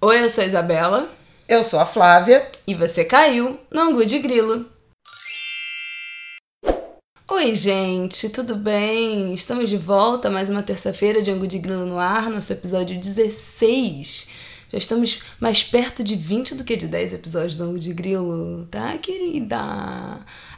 Oi, eu sou a Isabela. Eu sou a Flávia. E você caiu no Angu de Grilo. Oi, gente, tudo bem? Estamos de volta mais uma terça-feira de Angu de Grilo no ar, nosso episódio 16. Já estamos mais perto de 20 do que de 10 episódios do Angu de Grilo, tá, querida?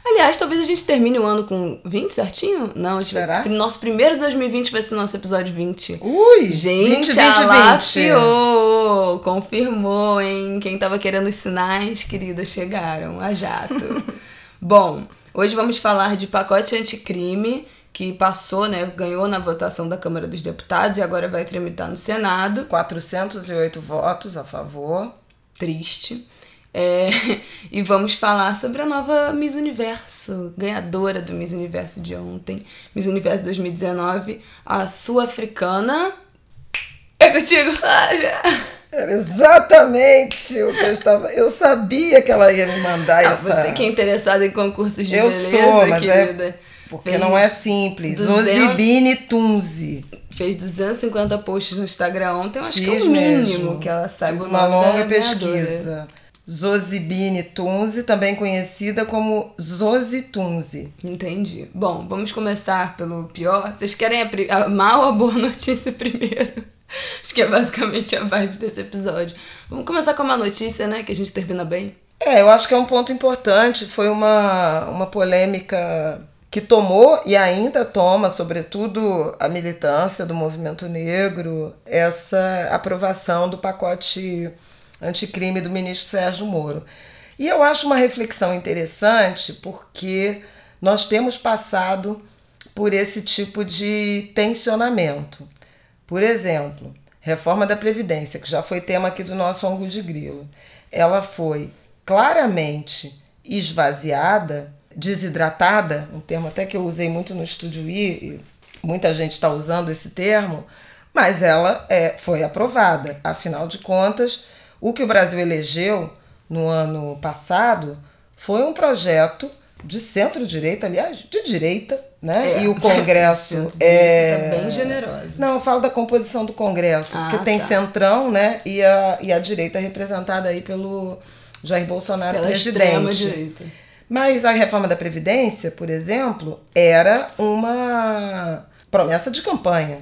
Aliás, talvez a gente termine o ano com 20 certinho? Não, Será? nosso primeiro 2020 vai ser nosso episódio 20. Ui! Gente, 20, 20, alafiou! Confirmou, hein? Quem tava querendo os sinais, querida, chegaram a jato. Bom, hoje vamos falar de pacote anticrime que passou, né, ganhou na votação da Câmara dos Deputados e agora vai tramitar no Senado. 408 votos a favor. Triste. É, e vamos falar sobre a nova Miss Universo, ganhadora do Miss Universo de ontem, Miss Universo 2019, a sul-africana. É contigo, Flávia! Era exatamente o que eu estava. Eu sabia que ela ia me mandar ah, essa. Você que é interessada em concursos de eu beleza, sou, mas querida. É porque não é simples. 200... Zozibine Tunzi. Fez 250 posts no Instagram ontem, eu acho Fiz que é o mínimo mesmo. que ela saiba Fiz uma longa pesquisa. Zozibine Tunzi, também conhecida como Zozi Tunzi. Entendi. Bom, vamos começar pelo pior. Vocês querem a, a mal ou a boa notícia primeiro? Acho que é basicamente a vibe desse episódio. Vamos começar com uma notícia, né? Que a gente termina bem. É, eu acho que é um ponto importante. Foi uma, uma polêmica que tomou e ainda toma, sobretudo a militância do movimento negro, essa aprovação do pacote anticrime do ministro Sérgio Moro. E eu acho uma reflexão interessante porque nós temos passado por esse tipo de tensionamento. Por exemplo, reforma da Previdência, que já foi tema aqui do nosso ângulo de grilo. Ela foi claramente esvaziada, desidratada, um termo até que eu usei muito no Estúdio I, e muita gente está usando esse termo, mas ela é, foi aprovada. Afinal de contas, o que o Brasil elegeu no ano passado foi um projeto de centro-direita, aliás, de direita, né? É, e o Congresso é tá bem generosa. Não, eu falo da composição do Congresso, Ah, porque tem tá. centrão, né? E a, e a direita representada aí pelo Jair Bolsonaro Pela presidente. Mas a reforma da Previdência, por exemplo, era uma promessa de campanha.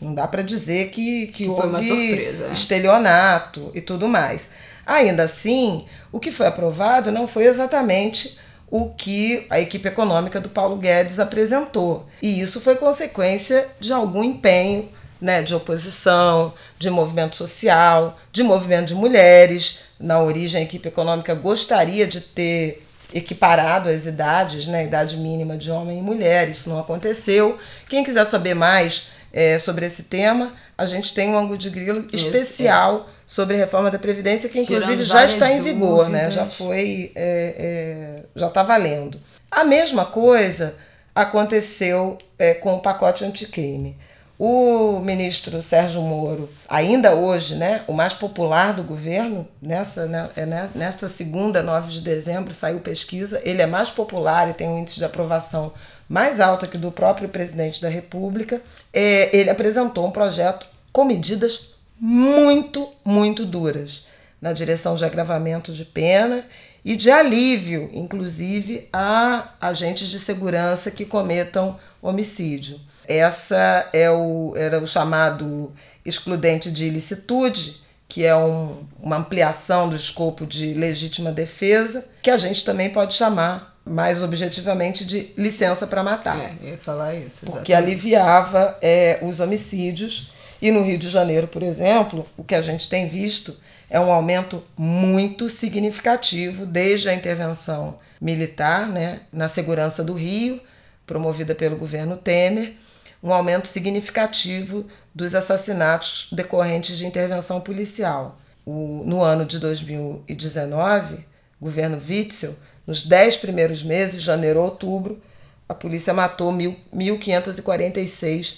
Não dá para dizer que, que, foi houve uma surpresa, estelionato e tudo mais. Ainda assim, o que foi aprovado não foi exatamente o que a equipe econômica do Paulo Guedes apresentou. E isso foi consequência de algum empenho né, de oposição, de movimento social, de movimento de mulheres. Na origem, a equipe econômica gostaria de ter equiparado as idades, né, idade mínima de homem e mulher. Isso não aconteceu. Quem quiser saber mais é, sobre esse tema, a gente tem um ângulo de grilo Esse, especial sobre a reforma da Previdência, que Tirando inclusive já está em vigor, né? Já foi, é, é, já está valendo. A mesma coisa aconteceu é, com o pacote anticrime. O ministro Sérgio Moro, ainda hoje, né, o mais popular do governo, nessa, né, é, né, nesta segunda, 9 de dezembro, saiu pesquisa, ele é mais popular e tem um índice de aprovação mais alto que do próprio presidente da República. É, ele apresentou um projeto com medidas muito, muito duras na direção de agravamento de pena e de alívio, inclusive, a agentes de segurança que cometam homicídio. Essa é o, era o chamado excludente de ilicitude, que é um, uma ampliação do escopo de legítima defesa, que a gente também pode chamar mais objetivamente de licença para matar É, ia falar isso. porque exatamente. aliviava é, os homicídios. E no Rio de Janeiro, por exemplo, o que a gente tem visto é um aumento muito significativo desde a intervenção militar né, na segurança do Rio, promovida pelo governo Temer, um aumento significativo dos assassinatos decorrentes de intervenção policial. O, no ano de 2019, governo Witzel, nos 10 primeiros meses, janeiro a outubro, a polícia matou mil- 1.546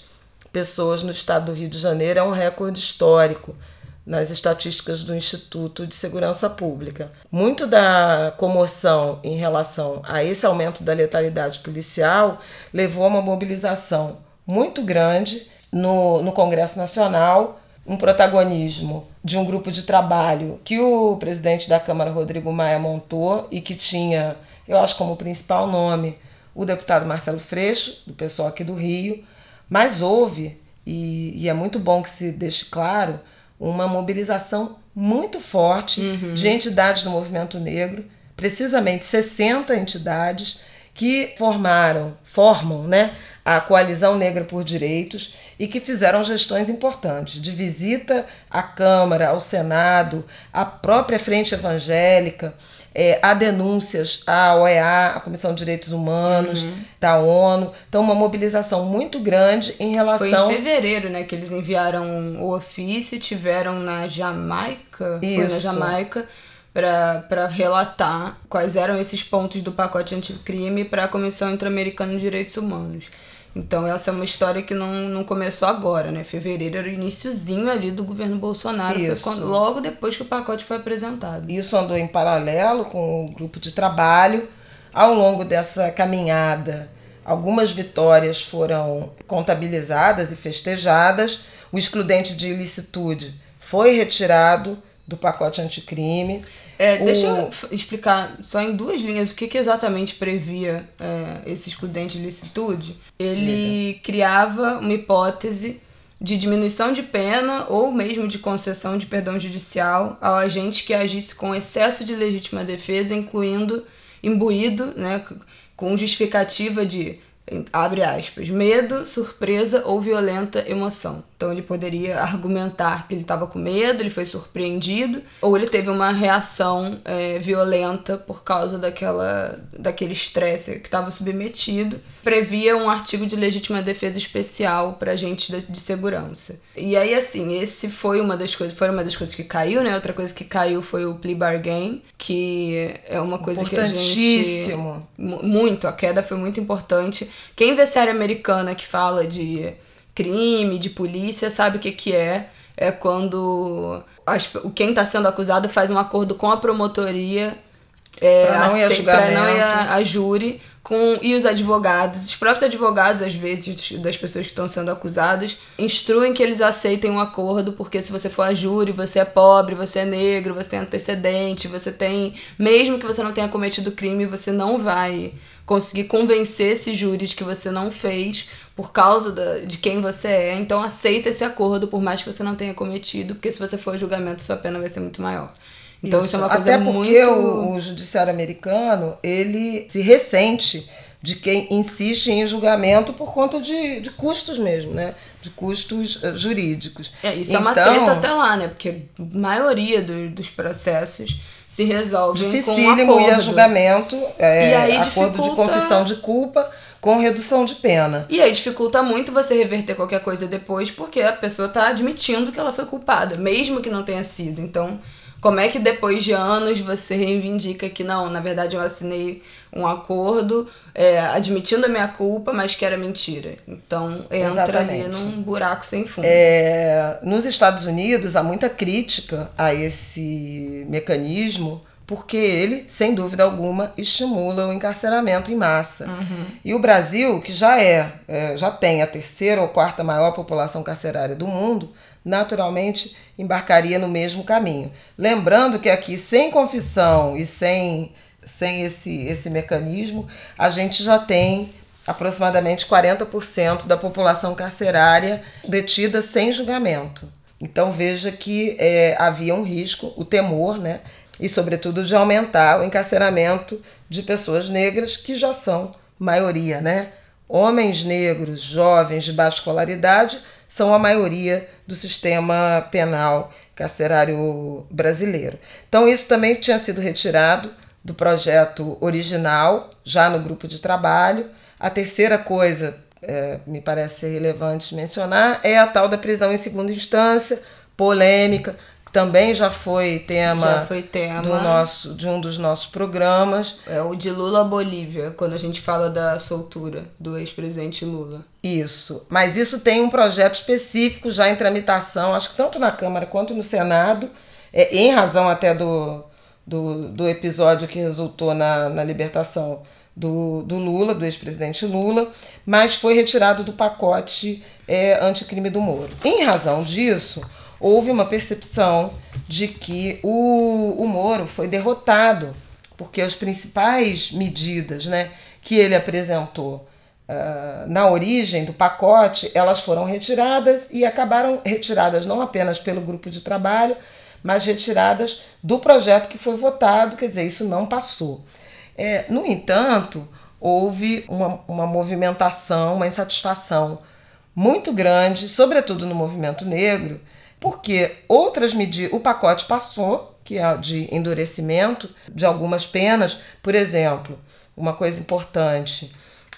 pessoas no estado do Rio de Janeiro. É um recorde histórico nas estatísticas do Instituto de Segurança Pública. Muito da comoção em relação a esse aumento da letalidade policial levou a uma mobilização muito grande no, no Congresso Nacional um protagonismo de um grupo de trabalho que o presidente da Câmara, Rodrigo Maia, montou e que tinha, eu acho, como principal nome o deputado Marcelo Freixo, do pessoal aqui do Rio, mas houve, e, e é muito bom que se deixe claro, uma mobilização muito forte uhum. de entidades do movimento negro, precisamente 60 entidades que formaram, formam né, a Coalizão Negra por Direitos e que fizeram gestões importantes, de visita à Câmara, ao Senado, à própria Frente Evangélica, é, há denúncias à OEA, a Comissão de Direitos Humanos, uhum. da ONU. Então, uma mobilização muito grande em relação. Foi em fevereiro, né, que eles enviaram o ofício, tiveram na Jamaica. Isso. Foi na Jamaica para relatar quais eram esses pontos do pacote anticrime para a Comissão Interamericana de Direitos Humanos. Então essa é uma história que não, não começou agora, né? Fevereiro era o iníciozinho ali do governo Bolsonaro, quando, logo depois que o pacote foi apresentado. Isso andou em paralelo com o grupo de trabalho. Ao longo dessa caminhada, algumas vitórias foram contabilizadas e festejadas. O excludente de ilicitude foi retirado do pacote anticrime. É, o... Deixa eu explicar só em duas linhas o que, que exatamente previa é, esse excludente de licitude. Ele Liga. criava uma hipótese de diminuição de pena ou mesmo de concessão de perdão judicial ao agente que agisse com excesso de legítima defesa, incluindo imbuído, né, com justificativa de abre aspas, medo, surpresa ou violenta emoção. Então ele poderia argumentar que ele estava com medo, ele foi surpreendido, ou ele teve uma reação é, violenta por causa daquela, daquele estresse que estava submetido. Previa um artigo de legítima defesa especial para agentes de, de segurança. E aí, assim, esse foi uma das coisas, foi uma das coisas que caiu, né? Outra coisa que caiu foi o plea bargain, que é uma coisa que a gente... Muito, a queda foi muito importante. Quem vê série americana que fala de crime, de polícia, sabe o que, que é. É quando as, quem está sendo acusado faz um acordo com a promotoria é, para não ir a júri com, e os advogados, os próprios advogados, às vezes, das pessoas que estão sendo acusadas, instruem que eles aceitem um acordo, porque se você for a júri, você é pobre, você é negro, você tem antecedente, você tem. Mesmo que você não tenha cometido crime, você não vai conseguir convencer esse júri de que você não fez por causa da, de quem você é. Então aceita esse acordo, por mais que você não tenha cometido, porque se você for a julgamento, sua pena vai ser muito maior. Então isso, isso é uma coisa Até porque muito... o, o judiciário americano, ele se ressente de quem insiste em julgamento por conta de, de custos mesmo, né? De custos uh, jurídicos. É, isso então, é uma então, treta até lá, né? Porque a maioria do, dos processos se dificílimo com um ir a julgamento, é, e aí acordo dificulta... de confissão de culpa com redução de pena. E aí dificulta muito você reverter qualquer coisa depois, porque a pessoa está admitindo que ela foi culpada, mesmo que não tenha sido. Então, como é que depois de anos você reivindica que não, na verdade eu assinei um acordo é, admitindo a minha culpa, mas que era mentira. Então entra Exatamente. ali num buraco sem fundo. É, nos Estados Unidos há muita crítica a esse mecanismo porque ele, sem dúvida alguma, estimula o encarceramento em massa. Uhum. E o Brasil, que já é, é, já tem a terceira ou quarta maior população carcerária do mundo, naturalmente embarcaria no mesmo caminho. Lembrando que aqui, sem confissão e sem, sem esse, esse mecanismo, a gente já tem aproximadamente 40% da população carcerária detida sem julgamento. Então veja que é, havia um risco, o temor, né? E sobretudo de aumentar o encarceramento de pessoas negras que já são maioria, né? Homens negros, jovens de baixa escolaridade são a maioria do sistema penal carcerário brasileiro. Então, isso também tinha sido retirado do projeto original, já no grupo de trabalho. A terceira coisa, é, me parece relevante mencionar, é a tal da prisão em segunda instância, polêmica, também já foi tema, já foi tema. Do nosso, de um dos nossos programas. É o de Lula Bolívia, quando a gente fala da soltura do ex-presidente Lula. Isso. Mas isso tem um projeto específico já em tramitação, acho que tanto na Câmara quanto no Senado, é, em razão até do, do, do episódio que resultou na, na libertação do, do Lula, do ex-presidente Lula, mas foi retirado do pacote é, anticrime do Moro. Em razão disso, houve uma percepção de que o, o Moro foi derrotado, porque as principais medidas né, que ele apresentou uh, na origem do pacote, elas foram retiradas e acabaram retiradas não apenas pelo grupo de trabalho, mas retiradas do projeto que foi votado, quer dizer, isso não passou. É, no entanto, houve uma, uma movimentação, uma insatisfação muito grande, sobretudo no movimento negro, porque outras medidas, o pacote passou, que é de endurecimento de algumas penas, por exemplo, uma coisa importante,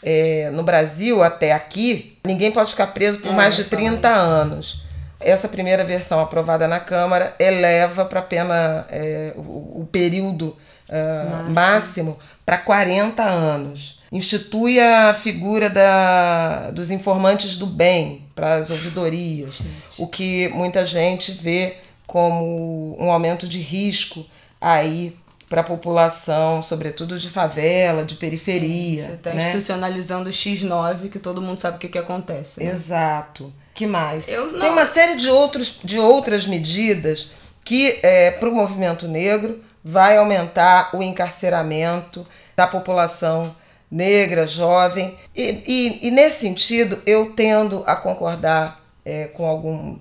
é, no Brasil até aqui, ninguém pode ficar preso por é, mais de 30 anos. Essa primeira versão aprovada na Câmara eleva para a pena é, o, o, período uh, máximo, máximo para 40 anos institui a figura da, dos informantes do bem para as ouvidorias, gente. o que muita gente vê como um aumento de risco aí para a população, sobretudo de favela, de periferia. Você está né? institucionalizando o X9, que todo mundo sabe o que, que acontece. Né? Exato. que mais? Tem uma série de, outros, de outras medidas que, é, para o movimento negro, vai aumentar o encarceramento da população negra, jovem. E, e, e nesse sentido, eu tendo a concordar é, com algum,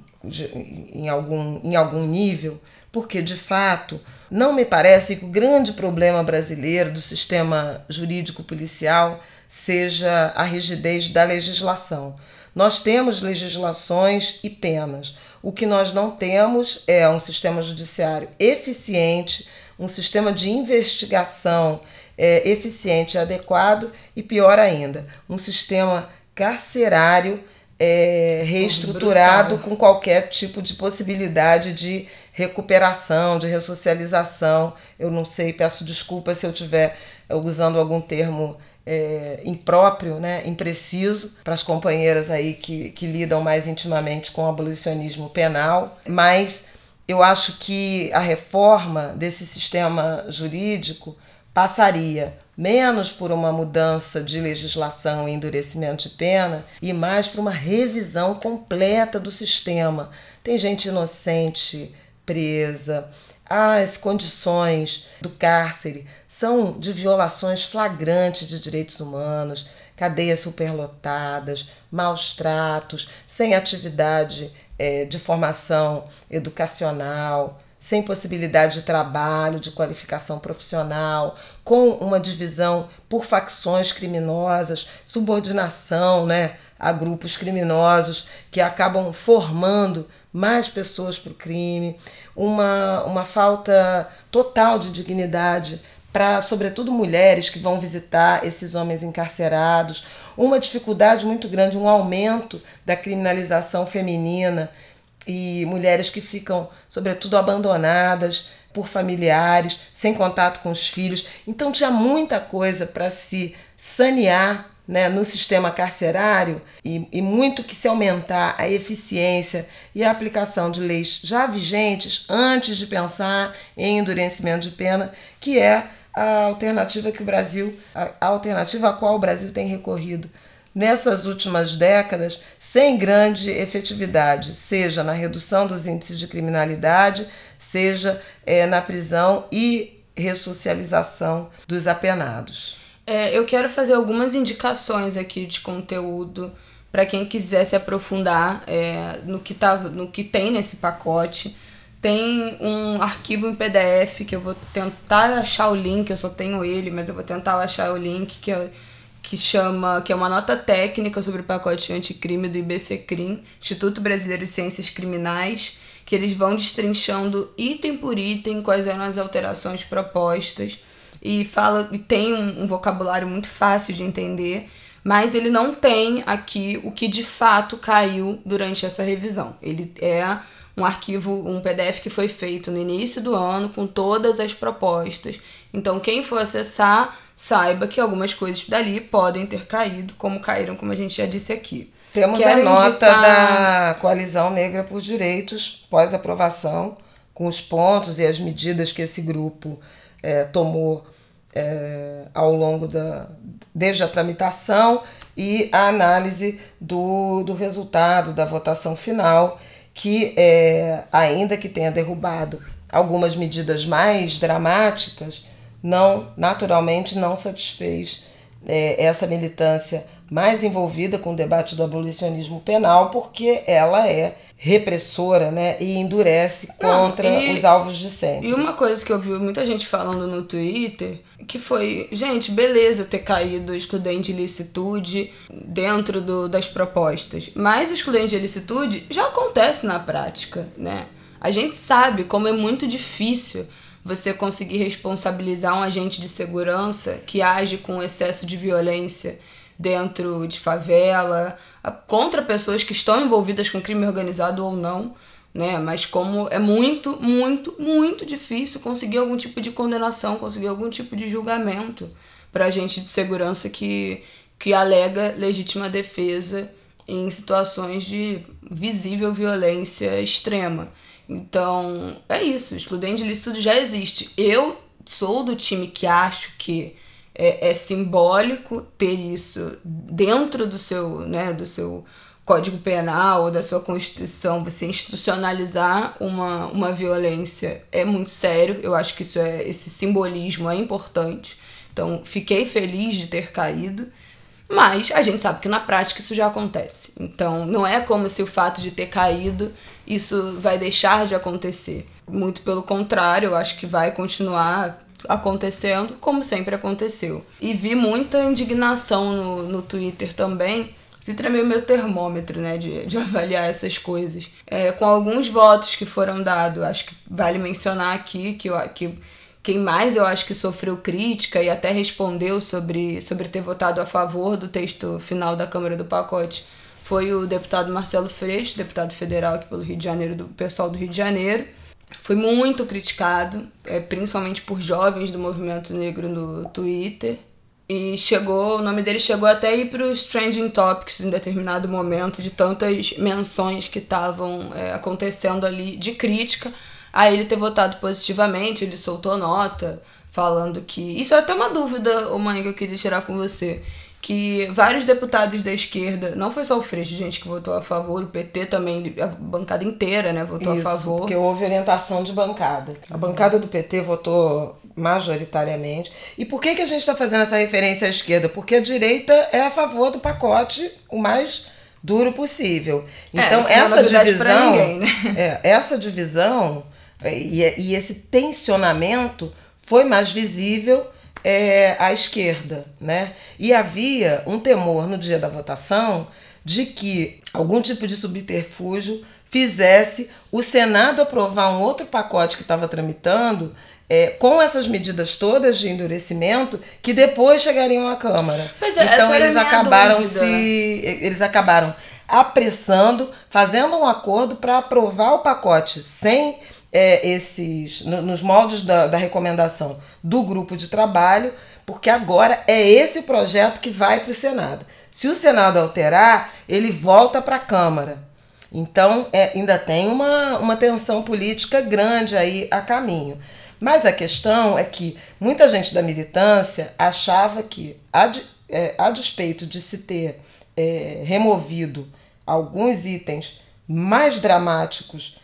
em, algum, em algum nível, porque de fato não me parece que o grande problema brasileiro do sistema jurídico policial seja a rigidez da legislação. Nós temos legislações e penas. O que nós não temos é um sistema judiciário eficiente, um sistema de investigação é, eficiente e adequado e, pior ainda, um sistema carcerário é, reestruturado com qualquer tipo de possibilidade de recuperação, de ressocialização. Eu não sei, peço desculpas se eu estiver é, usando algum termo é, impróprio, né, impreciso, para as companheiras aí que, que lidam mais intimamente com o abolicionismo penal, mas eu acho que a reforma desse sistema jurídico passaria menos por uma mudança de legislação e endurecimento de pena e mais por uma revisão completa do sistema. Tem gente inocente presa, as condições do cárcere são de violações flagrantes de direitos humanos, cadeias superlotadas, maus tratos, sem atividade é, de formação educacional, sem possibilidade de trabalho, de qualificação profissional, com uma divisão por facções criminosas, subordinação né, a grupos criminosos que acabam formando mais pessoas para o crime, uma, uma falta total de dignidade para, sobretudo, mulheres que vão visitar esses homens encarcerados, uma dificuldade muito grande, um aumento da criminalização feminina e mulheres que ficam, sobretudo, abandonadas por familiares, sem contato com os filhos. Então tinha muita coisa para se sanear né, no sistema carcerário e, e muito que se aumentar a eficiência e a aplicação de leis já vigentes antes de pensar em endurecimento de pena, que é a alternativa que o Brasil, a, a alternativa a qual o Brasil tem recorrido nessas últimas décadas sem grande efetividade, seja na redução dos índices de criminalidade, seja é, na prisão e ressocialização dos apenados. É, eu quero fazer algumas indicações aqui de conteúdo para quem quiser se aprofundar é, no, que tá, no que tem nesse pacote. Tem um arquivo em PDF que eu vou tentar achar o link, eu só tenho ele, mas eu vou tentar achar o link que é que chama, que é uma nota técnica sobre o pacote anticrime do IBCCRIM, Instituto Brasileiro de Ciências Criminais, que eles vão destrinchando item por item quais eram as alterações propostas e fala e tem um, um vocabulário muito fácil de entender, mas ele não tem aqui o que de fato caiu durante essa revisão. Ele é um arquivo, um PDF que foi feito no início do ano com todas as propostas. Então, quem for acessar saiba que algumas coisas dali podem ter caído, como caíram, como a gente já disse aqui. Temos Quero a nota indicar... da Coalizão Negra por Direitos, pós-aprovação, com os pontos e as medidas que esse grupo é, tomou é, ao longo da. desde a tramitação e a análise do, do resultado da votação final, que, é, ainda que tenha derrubado algumas medidas mais dramáticas, não naturalmente não satisfez é, essa militância mais envolvida com o debate do abolicionismo penal, porque ela é repressora né, e endurece contra Não, e, os alvos de sempre. E uma coisa que eu vi muita gente falando no Twitter, que foi, gente, beleza ter caído o excludente de licitude dentro do, das propostas, mas o excludente de licitude já acontece na prática, né? A gente sabe como é muito difícil você conseguir responsabilizar um agente de segurança que age com excesso de violência dentro de favela, contra pessoas que estão envolvidas com crime organizado ou não, né? Mas como é muito, muito, muito difícil conseguir algum tipo de condenação, conseguir algum tipo de julgamento para agente de segurança que, que alega legítima defesa em situações de visível violência extrema. Então, é isso. O excludente de lícito já existe. Eu sou do time que acho que é, é, simbólico ter isso dentro do seu, né, do seu Código Penal ou da sua Constituição. Você institucionalizar uma, uma violência é muito sério. Eu acho que isso é, esse simbolismo é importante. Então, fiquei feliz de ter caído. Mas a gente sabe que na prática isso já acontece. Então, não é como se o fato de ter caído isso vai deixar de acontecer. Muito pelo contrário, eu acho que vai continuar acontecendo como sempre aconteceu. E vi muita indignação no, no Twitter também. O Twitter é meio meu termômetro, né, de, de avaliar essas coisas. É, com alguns votos que foram dados, acho que vale mencionar aqui que, que quem mais eu acho que sofreu crítica e até respondeu sobre, sobre ter votado a favor do texto final da Câmara do Pacote foi o deputado Marcelo Freixo, deputado federal aqui pelo Rio de Janeiro, do pessoal do Rio de Janeiro. Foi muito criticado, é, principalmente por jovens do movimento negro no Twitter. E chegou, o nome dele chegou até ir para os trending topics em determinado momento, de tantas menções que estavam é, acontecendo ali de crítica a ele ter votado positivamente. Ele soltou nota falando que. Isso é até uma dúvida, ô mãe, que eu queria tirar com você que vários deputados da esquerda, não foi só o Freixo, gente, que votou a favor, o PT também, a bancada inteira, né, votou Isso, a favor. porque houve orientação de bancada. A bancada do PT votou majoritariamente. E por que, que a gente está fazendo essa referência à esquerda? Porque a direita é a favor do pacote o mais duro possível. É, então, é, essa divisão. Ninguém, né? é, essa divisão e, e esse tensionamento foi mais visível é, à esquerda, né? E havia um temor no dia da votação de que algum tipo de subterfúgio fizesse o Senado aprovar um outro pacote que estava tramitando é, com essas medidas todas de endurecimento que depois chegariam à Câmara. Pois é, então eles acabaram dúvida. se eles acabaram apressando, fazendo um acordo para aprovar o pacote sem é, esses no, nos moldes da, da recomendação do grupo de trabalho, porque agora é esse projeto que vai para o Senado. Se o Senado alterar, ele volta para a Câmara. Então, é, ainda tem uma, uma tensão política grande aí a caminho. Mas a questão é que muita gente da militância achava que, a, é, a despeito de se ter é, removido alguns itens mais dramáticos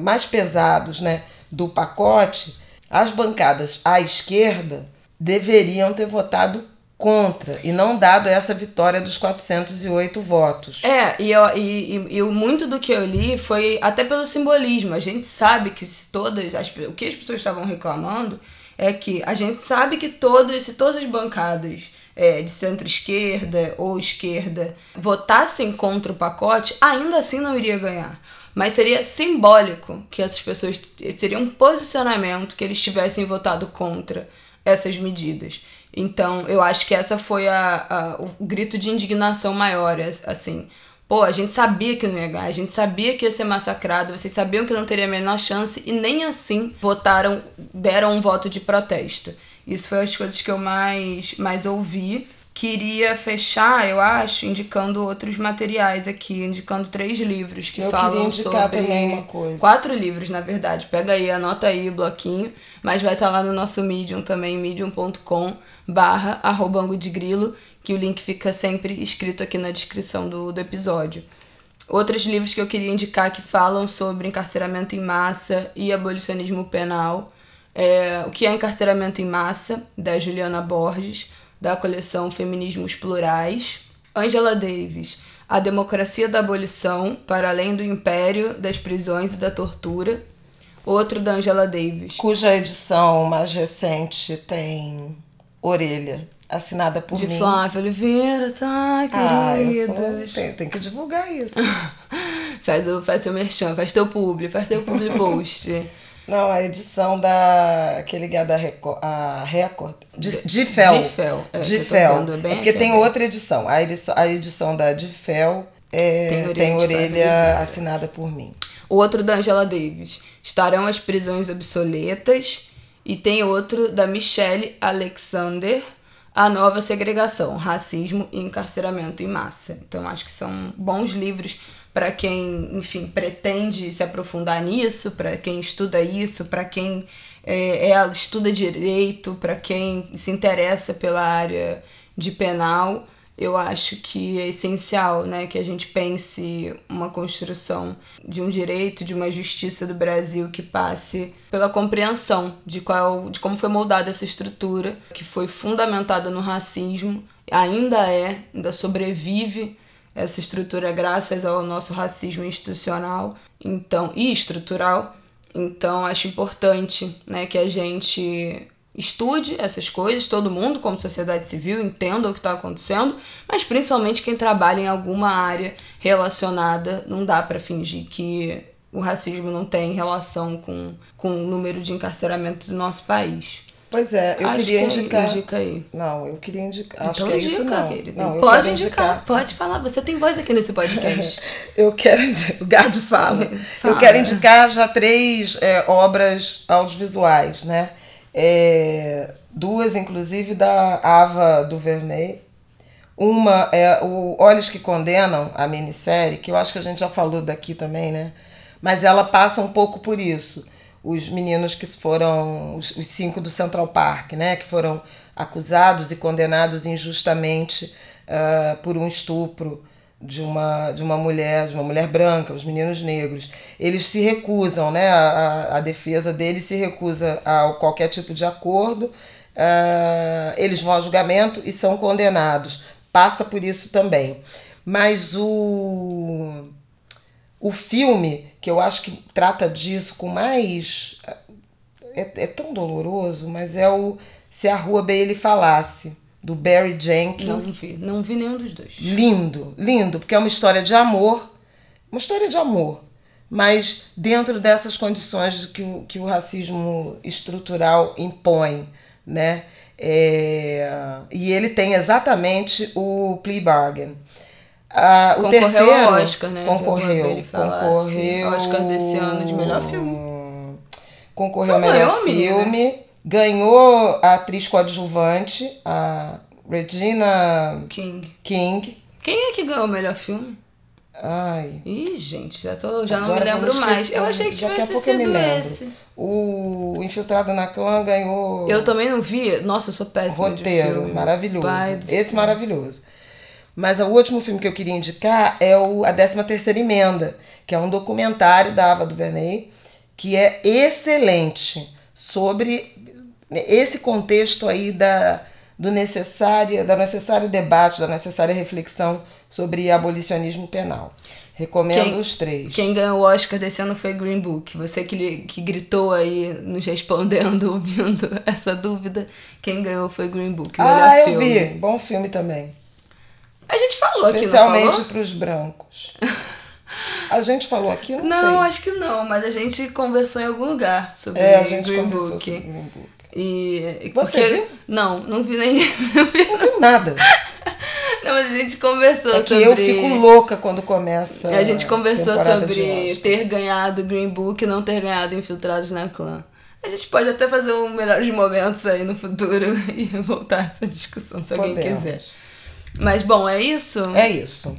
mais pesados né, do pacote, as bancadas à esquerda deveriam ter votado contra e não dado essa vitória dos 408 votos. É, e, eu, e, e, muito do que eu li foi até pelo simbolismo. A gente sabe que se todas as, o que as pessoas estavam reclamando é que a gente sabe que todas, se todas as bancadas é, de centro-esquerda ou esquerda votassem contra o pacote, ainda assim não iria ganhar. Mas seria simbólico que essas pessoas. Seria um posicionamento que eles tivessem votado contra essas medidas. Então, eu acho que essa foi a, a, o grito de indignação maior, assim. Pô, a gente sabia que não ia ganhar, a gente sabia que ia ser massacrado, vocês sabiam que não teria a menor chance e nem assim votaram, deram um voto de protesto. Isso foi as coisas que eu mais, mais ouvi queria fechar, eu acho, indicando outros materiais aqui, indicando três livros que eu falam sobre uma coisa. quatro livros, na verdade. Pega aí, anota aí o bloquinho, mas vai estar tá lá no nosso Medium também, medium.com barra arrobango de grilo, que o link fica sempre escrito aqui na descrição do, do episódio. Outros livros que eu queria indicar que falam sobre encarceramento em massa e abolicionismo penal. É, o que é encarceramento em massa, da Juliana Borges, da coleção Feminismos Plurais. Angela Davis, A Democracia da Abolição, para além do império, das prisões e da tortura. Outro da Angela Davis. Cuja edição mais recente tem orelha assinada por de mim. De Flávia Oliveira, ai, ah, queridos. Sou, tem, tem que divulgar isso. faz, o, faz teu merchan, faz teu publi, faz teu publi post. Não, a edição da. que é ligada a Record. Record de, Difel. Difel. É, Difel. É porque tem outra edição. A edição, a edição da Difel é, tem orelha, tem orelha assinada por mim. O outro da Angela Davis. Estarão as prisões obsoletas. E tem outro da Michelle Alexander a Nova Segregação, Racismo e Encarceramento em Massa. Então, acho que são bons livros para quem, enfim, pretende se aprofundar nisso, para quem estuda isso, para quem é, é, estuda direito, para quem se interessa pela área de penal eu acho que é essencial né, que a gente pense uma construção de um direito, de uma justiça do Brasil que passe pela compreensão de, qual, de como foi moldada essa estrutura, que foi fundamentada no racismo, ainda é, ainda sobrevive essa estrutura graças ao nosso racismo institucional então e estrutural. Então acho importante né, que a gente estude essas coisas, todo mundo, como sociedade civil, entenda o que está acontecendo, mas principalmente quem trabalha em alguma área relacionada, não dá para fingir que o racismo não tem relação com, com o número de encarceramento do nosso país. Pois é, eu Acho queria que indicar. Indica aí. Não, eu queria indicar. Acho então que é indica, isso não. Querido. não pode indicar, indicar, pode falar. Você tem voz aqui nesse podcast. eu quero. O Gado fala. fala. Eu quero indicar já três é, obras audiovisuais, né? É, duas, inclusive, da Ava DuVernay. Uma é o Olhos que Condenam, a minissérie, que eu acho que a gente já falou daqui também, né? Mas ela passa um pouco por isso. Os meninos que foram, os, os cinco do Central Park, né? Que foram acusados e condenados injustamente uh, por um estupro de uma, de uma mulher, de uma mulher branca, os meninos negros, eles se recusam, né? A, a defesa deles se recusa a qualquer tipo de acordo, uh, eles vão a julgamento e são condenados. Passa por isso também. Mas o, o filme, que eu acho que trata disso com mais. É, é tão doloroso, mas é o Se a Rua Bailey Falasse do Barry Jenkins. Não vi, não vi nenhum dos dois. Lindo, lindo, porque é uma história de amor, uma história de amor, mas dentro dessas condições que o, que o racismo estrutural impõe, né? É, e ele tem exatamente o plea bargain. Ah, o concorreu terceiro ao Oscar, né? concorreu, concorreu Oscar desse ano de melhor filme. Concorreu ao melhor ganhou, filme. Ganhou a atriz coadjuvante, a Regina King. King. Quem é que ganhou o melhor filme? Ai. Ih, gente, já, tô, já não me lembro mais. Eu achei que tivesse sido esse. O Infiltrado na Clã ganhou Eu também não vi. Nossa, eu sou péssima de roteiro, maravilhoso. Esse céu. maravilhoso. Mas o último filme que eu queria indicar é o A 13 Terceira Emenda, que é um documentário da Ava DuVernay, que é excelente sobre esse contexto aí da, do necessário, da necessário debate, da necessária reflexão sobre abolicionismo penal. Recomendo Quem- os três. Quem ganhou o Oscar desse ano foi Green Book. Você que, que gritou aí, nos respondendo, ouvindo essa dúvida, quem ganhou foi Green Book. Melhor ah, eu filme. vi. Bom filme também. A gente falou aqui, não Especialmente falou? para os brancos. A gente falou aqui, não, Não, sei. acho que não, mas a gente conversou em algum lugar sobre É, a gente Green conversou Book. sobre Green Book. E, Você porque- viu? Não, não vi nem. Não viu nada. não, mas a gente conversou É que sobre. eu fico louca quando começa. A gente conversou de sobre ter ganhado Green Book e não ter ganhado Infiltrados na Clã. A gente pode até fazer um melhores momentos aí no futuro e voltar a essa discussão, se alguém Podemos. quiser. Mas bom, é isso? É isso.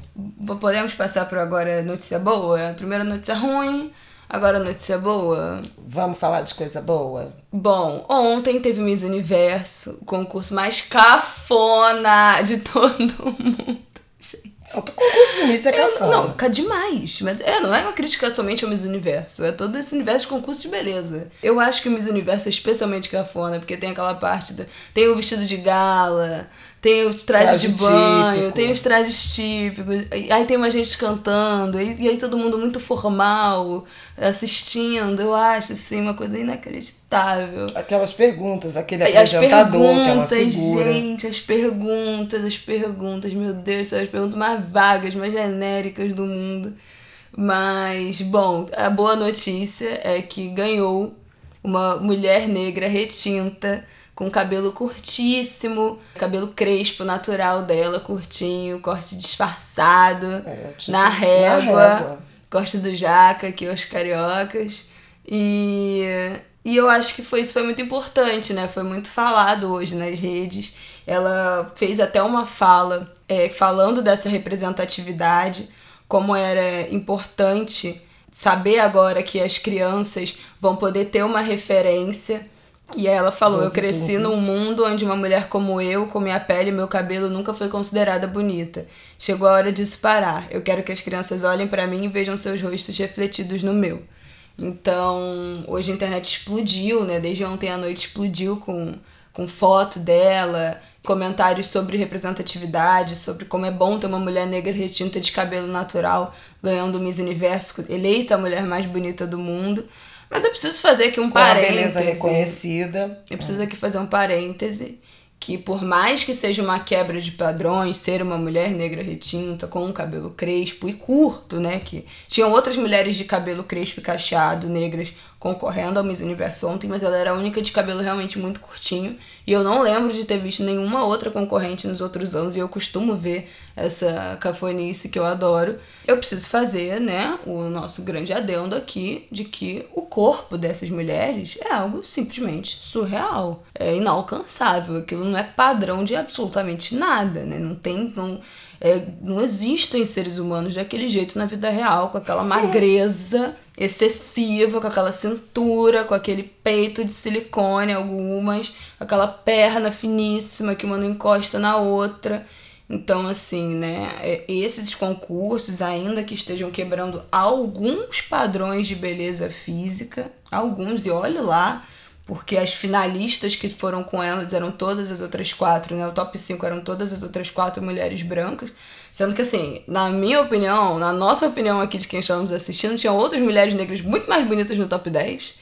Podemos passar por agora notícia boa? Primeiro notícia ruim, agora notícia boa. Vamos falar de coisa boa? Bom, ontem teve Miss Universo, o concurso mais cafona de todo mundo. Gente. O concurso de Miss é cafona. Não, não, demais. Mas é, não é uma crítica somente ao Miss Universo. É todo esse universo de concurso de beleza. Eu acho que o Miss Universo é especialmente cafona, porque tem aquela parte do. Tem o vestido de gala, tem os trajes Traje de banho, típico. tem os trajes típicos. Aí tem uma gente cantando, e, e aí todo mundo muito formal assistindo. Eu acho assim uma coisa inacreditável. Aquelas perguntas, aquele apresentador, as perguntas, gente, as perguntas, as perguntas, meu Deus, são as perguntas mais vagas, mais genéricas do mundo. Mas, bom, a boa notícia é que ganhou uma mulher negra retinta com cabelo curtíssimo, cabelo crespo natural dela, curtinho, corte disfarçado, é, tipo, na, régua, na régua, corte do jaca, que os cariocas. E, e eu acho que foi, isso foi muito importante, né? Foi muito falado hoje nas redes. Ela fez até uma fala é, falando dessa representatividade, como era importante saber agora que as crianças vão poder ter uma referência e ela falou: Eu cresci num mundo onde uma mulher como eu, com minha pele e meu cabelo, nunca foi considerada bonita. Chegou a hora disso parar. Eu quero que as crianças olhem para mim e vejam seus rostos refletidos no meu. Então, hoje a internet explodiu, né? Desde ontem à noite explodiu com, com foto dela, comentários sobre representatividade, sobre como é bom ter uma mulher negra retinta de cabelo natural ganhando o Miss Universo, eleita a mulher mais bonita do mundo. Mas eu preciso fazer aqui um Com parêntese. beleza reconhecida. Eu preciso aqui fazer um parêntese que por mais que seja uma quebra de padrões, ser uma mulher negra retinta, com um cabelo crespo e curto, né? Que tinham outras mulheres de cabelo crespo e cacheado, negras, concorrendo ao Miss Universo ontem, mas ela era a única de cabelo realmente muito curtinho. E eu não lembro de ter visto nenhuma outra concorrente nos outros anos, e eu costumo ver essa cafonice que eu adoro. Eu preciso fazer, né, o nosso grande adendo aqui de que o corpo dessas mulheres é algo simplesmente surreal, é inalcançável. Aquilo não é padrão de absolutamente nada, né? Não tem. Não, é, não existem seres humanos daquele jeito na vida real, com aquela magreza excessiva, com aquela cintura, com aquele peito de silicone, algumas, aquela perna finíssima que uma não encosta na outra. Então, assim, né, é, esses concursos, ainda que estejam quebrando alguns padrões de beleza física, alguns, e olha lá, porque as finalistas que foram com elas eram todas as outras quatro, né? O top 5 eram todas as outras quatro mulheres brancas. Sendo que, assim, na minha opinião, na nossa opinião aqui de quem estamos assistindo, tinha outras mulheres negras muito mais bonitas no top 10.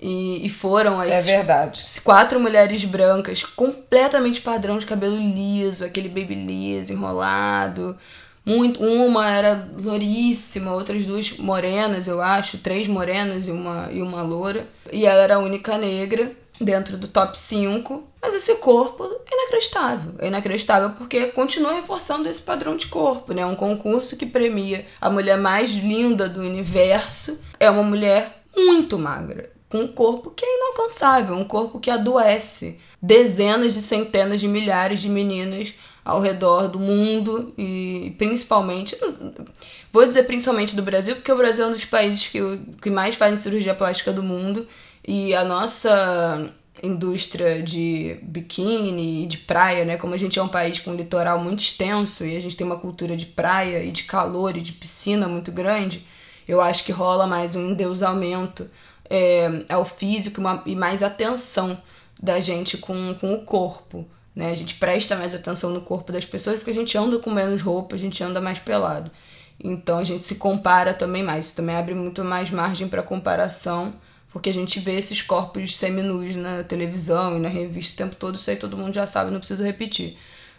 E, e foram as é verdade. quatro mulheres brancas, completamente padrão de cabelo liso, aquele baby liso, enrolado muito. Uma era louríssima, outras duas morenas, eu acho, três morenas e uma, e uma loura. E ela era a única negra dentro do top 5. Mas esse corpo é inacreditável. É inacreditável porque continua reforçando esse padrão de corpo, né? Um concurso que premia a mulher mais linda do universo é uma mulher muito magra, com um corpo que é inalcançável, um corpo que adoece dezenas de centenas de milhares de meninas ao redor do mundo e principalmente, vou dizer principalmente do Brasil, porque o Brasil é um dos países que, que mais fazem cirurgia plástica do mundo e a nossa indústria de biquíni e de praia, né? Como a gente é um país com um litoral muito extenso e a gente tem uma cultura de praia e de calor e de piscina muito grande, eu acho que rola mais um endeusamento é, ao físico uma, e mais atenção da gente com, com o corpo. Né? A gente presta mais atenção no corpo das pessoas porque a gente anda com menos roupa, a gente anda mais pelado. Então a gente se compara também mais. Isso também abre muito mais margem para comparação, porque a gente vê esses corpos seminus na televisão e na revista o tempo todo, isso aí todo mundo já sabe, não preciso repetir.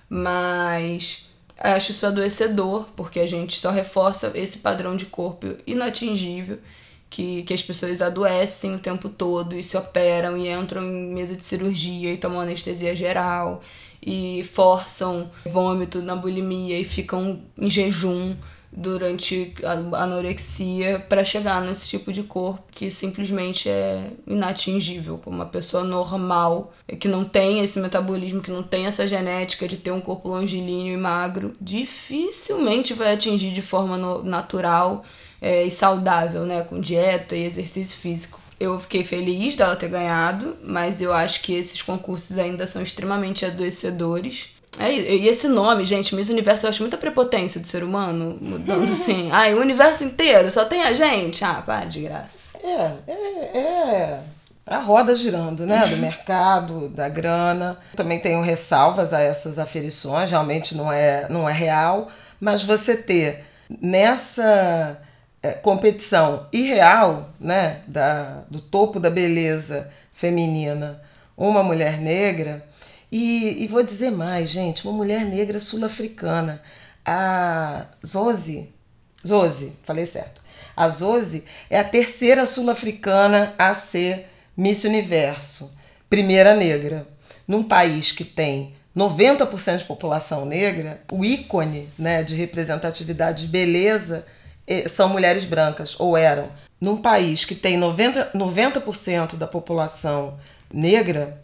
Mas acho isso adoecedor, porque a gente só reforça esse padrão de corpo inatingível que, que as pessoas adoecem o tempo todo e se operam e entram em mesa de cirurgia e tomam anestesia geral e forçam vômito na bulimia e ficam em jejum durante a anorexia para chegar nesse tipo de corpo que simplesmente é inatingível como uma pessoa normal que não tem esse metabolismo que não tem essa genética de ter um corpo longilíneo e magro dificilmente vai atingir de forma natural é, e saudável, né? Com dieta e exercício físico. Eu fiquei feliz dela ter ganhado, mas eu acho que esses concursos ainda são extremamente adoecedores. É, e esse nome, gente, Miss Universo, eu acho muita prepotência do ser humano, mudando assim. Ai, o universo inteiro, só tem a gente. Ah, para de graça. É, é, é a roda girando, né? Do mercado, da grana. Também tenho ressalvas a essas aferições, realmente não é, não é real, mas você ter nessa é, competição irreal, né? Da, do topo da beleza feminina, uma mulher negra. E, e vou dizer mais, gente, uma mulher negra sul-africana, a Zozi, Zozi, falei certo. A Zozi é a terceira sul-africana a ser Miss Universo, primeira negra. Num país que tem 90% de população negra, o ícone né, de representatividade de beleza são mulheres brancas, ou eram. Num país que tem 90%, 90 da população negra,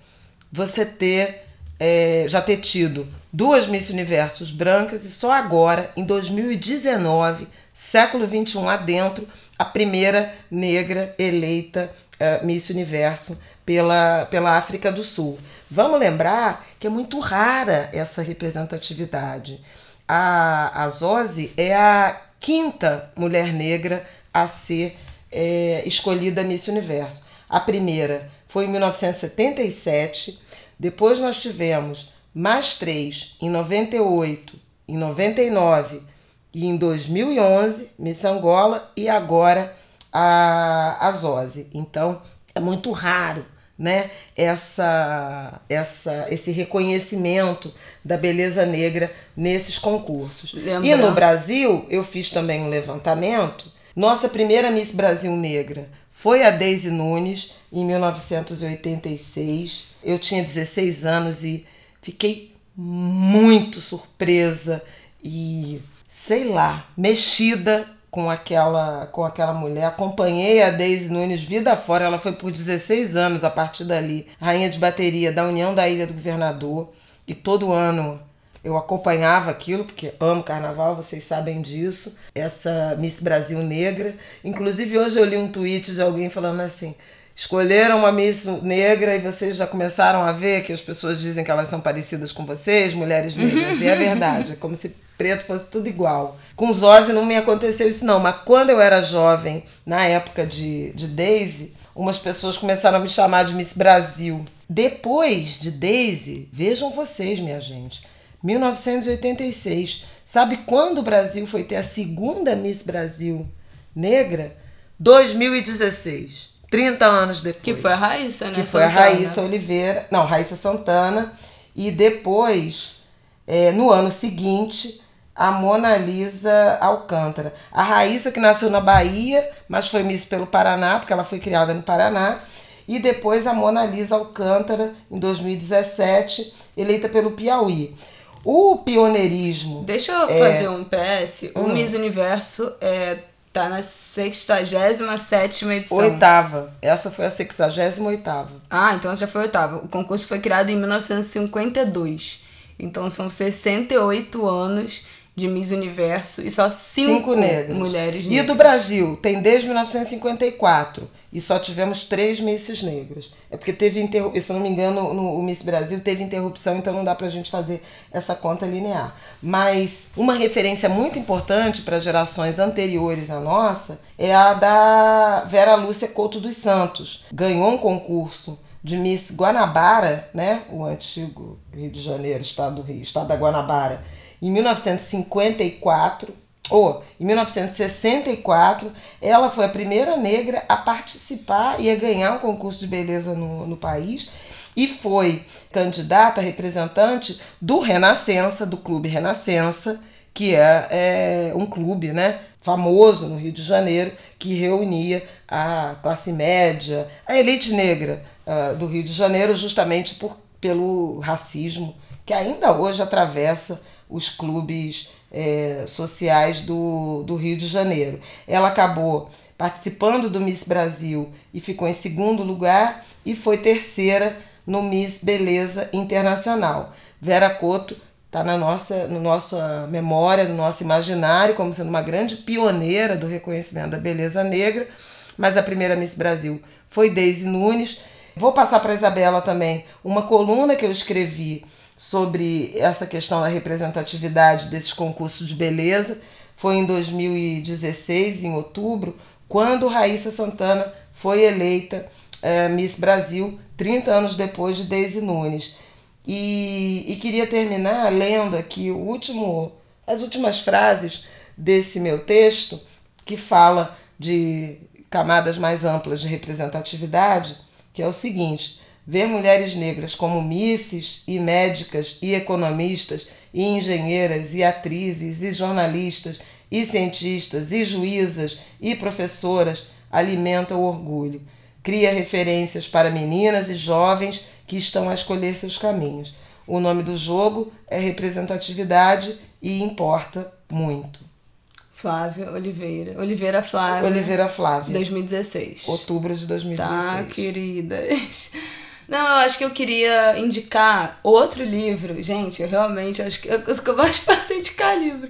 você ter é, já ter tido duas Miss Universos brancas e só agora, em 2019, século 21 adentro, a primeira negra eleita uh, Miss Universo pela, pela África do Sul. Vamos lembrar que é muito rara essa representatividade. A, a Zosi é a quinta mulher negra a ser é, escolhida Miss Universo. A primeira foi em 1977, depois nós tivemos mais três em 98, em 99 e em 2011, Miss Angola e agora a, a Zose. Então, é muito raro né, essa, essa, esse reconhecimento da beleza negra nesses concursos. Lembrando. E no Brasil, eu fiz também um levantamento. Nossa primeira Miss Brasil Negra foi a Daisy Nunes, em 1986. Eu tinha 16 anos e fiquei muito surpresa e, sei lá, mexida com aquela com aquela mulher. Acompanhei a Daisy Nunes vida fora. Ela foi por 16 anos a partir dali, rainha de bateria da União da Ilha do Governador. E todo ano eu acompanhava aquilo, porque amo carnaval, vocês sabem disso. Essa Miss Brasil Negra. Inclusive, hoje eu li um tweet de alguém falando assim: escolheram uma Miss negra e vocês já começaram a ver que as pessoas dizem que elas são parecidas com vocês, mulheres negras. e é verdade, é como se preto fosse tudo igual. Com Zose não me aconteceu isso não, mas quando eu era jovem, na época de, de Daisy, umas pessoas começaram a me chamar de Miss Brasil. Depois de Daisy, vejam vocês, minha gente, 1986. Sabe quando o Brasil foi ter a segunda Miss Brasil negra? 2016. 30 anos depois. Que foi a Raíssa, né? Que foi Santana. a Raíssa Oliveira. Não, Raíssa Santana. E depois, é, no ano seguinte, a Mona Lisa Alcântara. A Raíssa, que nasceu na Bahia, mas foi Miss pelo Paraná, porque ela foi criada no Paraná. E depois a Mona Lisa Alcântara, em 2017, eleita pelo Piauí. O pioneirismo. Deixa eu é... fazer um PS. O hum. Miss Universo é, tá na 67 edição. Oitava. Essa foi a 68. Ah, então essa já foi oitava. O concurso foi criado em 1952. Então são 68 anos de Miss Universo e só cinco, cinco mulheres negras. E do Brasil, tem desde 1954 e só tivemos três Misses negras. É porque teve, interrupção, se eu não me engano, no, o Miss Brasil teve interrupção, então não dá pra gente fazer essa conta linear. Mas uma referência muito importante para gerações anteriores à nossa é a da Vera Lúcia Couto dos Santos. Ganhou um concurso de Miss Guanabara, né? o antigo Rio de Janeiro, estado do Rio, estado da Guanabara, em 1954, ou em 1964, ela foi a primeira negra a participar e a ganhar um concurso de beleza no, no país e foi candidata representante do Renascença, do Clube Renascença, que é, é um clube né, famoso no Rio de Janeiro, que reunia a classe média, a elite negra uh, do Rio de Janeiro, justamente por, pelo racismo que ainda hoje atravessa os clubes é, sociais do, do Rio de Janeiro. Ela acabou participando do Miss Brasil e ficou em segundo lugar e foi terceira no Miss Beleza Internacional. Vera Couto está na nossa, no nossa memória, no nosso imaginário, como sendo uma grande pioneira do reconhecimento da beleza negra, mas a primeira Miss Brasil foi Daisy Nunes. Vou passar para Isabela também uma coluna que eu escrevi sobre essa questão da representatividade desses concursos de beleza foi em 2016, em outubro, quando Raíssa Santana foi eleita é, Miss Brasil, 30 anos depois de Daisy Nunes. E, e queria terminar lendo aqui o último, as últimas frases desse meu texto, que fala de camadas mais amplas de representatividade, que é o seguinte: ver mulheres negras como misses e médicas e economistas e engenheiras e atrizes e jornalistas e cientistas e juízas e professoras alimenta o orgulho. Cria referências para meninas e jovens que estão a escolher seus caminhos. O nome do jogo é representatividade e importa muito. Flávia Oliveira. Oliveira Flávia. Oliveira Flávia. 2016. Outubro de 2016. Tá, queridas. Não, eu acho que eu queria indicar outro livro. Gente, eu realmente acho que é a coisa que eu mais faço é indicar livro.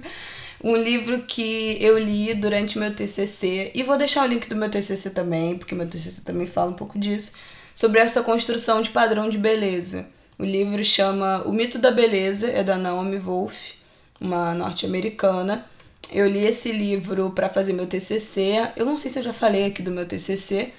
Um livro que eu li durante meu TCC. E vou deixar o link do meu TCC também, porque meu TCC também fala um pouco disso. Sobre essa construção de padrão de beleza. O livro chama O Mito da Beleza, é da Naomi Wolf, uma norte-americana. Eu li esse livro para fazer meu TCC. Eu não sei se eu já falei aqui do meu TCC,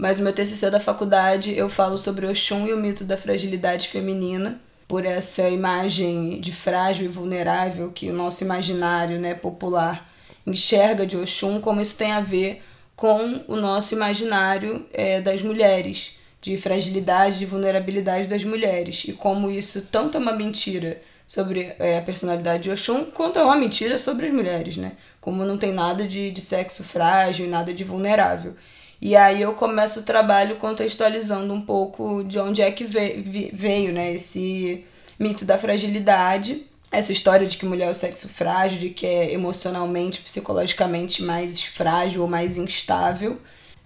mas o meu TCC da faculdade eu falo sobre Oxum e o mito da fragilidade feminina, por essa imagem de frágil e vulnerável que o nosso imaginário né, popular enxerga de Oxum, como isso tem a ver com o nosso imaginário é, das mulheres, de fragilidade, de vulnerabilidade das mulheres, e como isso tanto é uma mentira sobre é, a personalidade de Oxum, quanto é uma mentira sobre as mulheres, né? Como não tem nada de, de sexo frágil, nada de vulnerável. E aí eu começo o trabalho contextualizando um pouco de onde é que veio, né, esse mito da fragilidade, essa história de que mulher é o sexo frágil, de que é emocionalmente, psicologicamente mais frágil ou mais instável.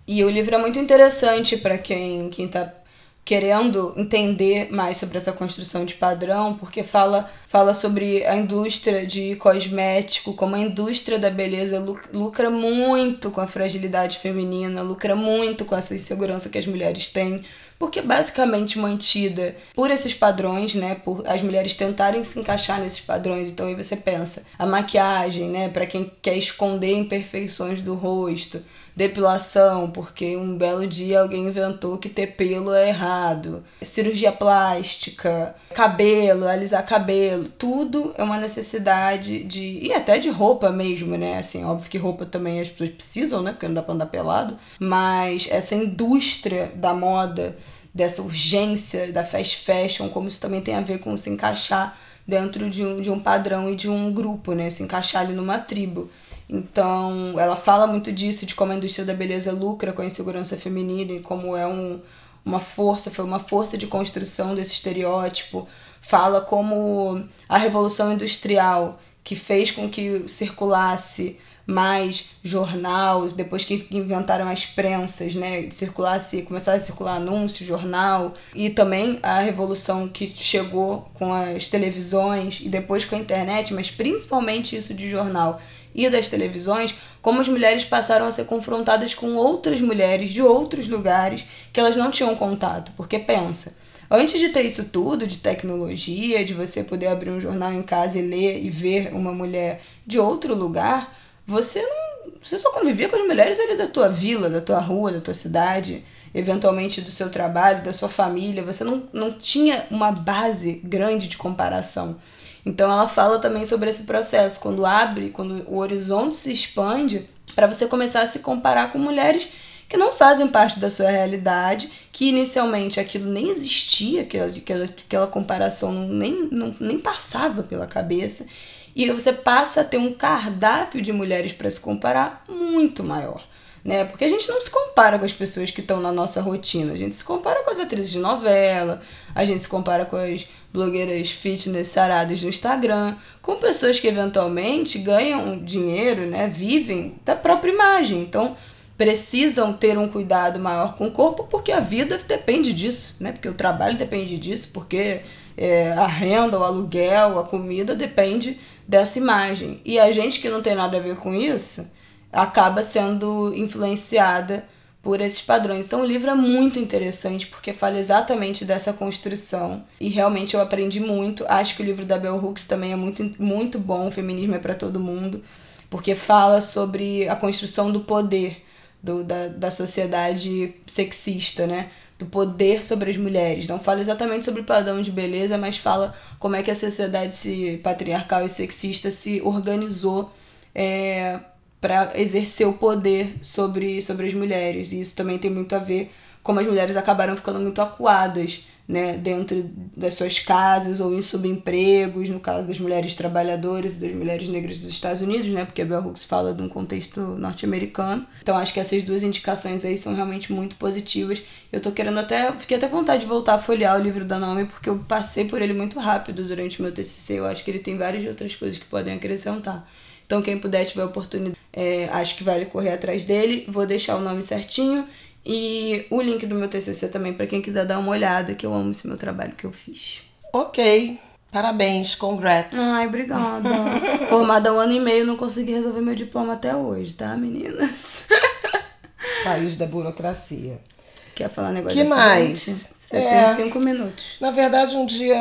E o livro é muito interessante para quem, quem tá querendo entender mais sobre essa construção de padrão, porque fala, fala sobre a indústria de cosmético, como a indústria da beleza lucra muito com a fragilidade feminina, lucra muito com essa insegurança que as mulheres têm, porque basicamente mantida por esses padrões, né, por as mulheres tentarem se encaixar nesses padrões. Então aí você pensa, a maquiagem, né, para quem quer esconder imperfeições do rosto, depilação, porque um belo dia alguém inventou que ter pelo é errado, cirurgia plástica, cabelo, alisar cabelo, tudo é uma necessidade de e até de roupa mesmo, né? Assim, óbvio que roupa também as pessoas precisam, né? Porque não dá para andar pelado, mas essa indústria da moda, dessa urgência da fast fashion, como isso também tem a ver com se encaixar dentro de um, de um padrão e de um grupo, né? Se encaixar ali numa tribo. Então, ela fala muito disso, de como a indústria da beleza lucra com a insegurança feminina e como é um, uma força, foi uma força de construção desse estereótipo. Fala como a revolução industrial, que fez com que circulasse mais jornal, depois que inventaram as prensas, né, circulasse, começaram a circular anúncio, jornal, e também a revolução que chegou com as televisões e depois com a internet, mas principalmente isso de jornal e das televisões, como as mulheres passaram a ser confrontadas com outras mulheres de outros lugares que elas não tinham contato. Porque pensa, antes de ter isso tudo, de tecnologia, de você poder abrir um jornal em casa e ler e ver uma mulher de outro lugar, você não. Você só convivia com as mulheres ali da tua vila, da tua rua, da tua cidade, eventualmente do seu trabalho, da sua família. Você não, não tinha uma base grande de comparação. Então ela fala também sobre esse processo, quando abre, quando o horizonte se expande, para você começar a se comparar com mulheres que não fazem parte da sua realidade, que inicialmente aquilo nem existia, aquela, aquela, aquela comparação nem, não, nem passava pela cabeça. E você passa a ter um cardápio de mulheres para se comparar muito maior. Né? Porque a gente não se compara com as pessoas que estão na nossa rotina, a gente se compara com as atrizes de novela, a gente se compara com as blogueiras fitness saradas no Instagram, com pessoas que eventualmente ganham dinheiro, né, vivem da própria imagem. Então, precisam ter um cuidado maior com o corpo porque a vida depende disso, né? Porque o trabalho depende disso, porque é, a renda, o aluguel, a comida depende dessa imagem. E a gente que não tem nada a ver com isso acaba sendo influenciada por esses padrões. Então o livro é muito interessante porque fala exatamente dessa construção e realmente eu aprendi muito. Acho que o livro da Bell Hooks também é muito, muito bom, feminismo é para todo mundo, porque fala sobre a construção do poder do, da, da sociedade sexista, né? Do poder sobre as mulheres. Não fala exatamente sobre o padrão de beleza, mas fala como é que a sociedade se, patriarcal e sexista se organizou é, para exercer o poder sobre, sobre as mulheres. E isso também tem muito a ver como as mulheres acabaram ficando muito acuadas né, dentro das suas casas ou em subempregos, no caso das mulheres trabalhadoras e das mulheres negras dos Estados Unidos, né, porque a Bell Hooks fala de um contexto norte-americano. Então acho que essas duas indicações aí são realmente muito positivas. Eu tô querendo até, fiquei até com vontade de voltar a folhear o livro da Naomi, porque eu passei por ele muito rápido durante o meu TCC. Eu acho que ele tem várias outras coisas que podem acrescentar. Então quem puder tiver oportunidade, é, acho que vale correr atrás dele. Vou deixar o nome certinho e o link do meu TCC também para quem quiser dar uma olhada, que eu amo esse meu trabalho que eu fiz. Ok. Parabéns, congrats. Ai, obrigada. Formada há um ano e meio, não consegui resolver meu diploma até hoje, tá, meninas? País da burocracia. Quer falar negócio que mais? Você é, tem cinco minutos. Na verdade, um dia,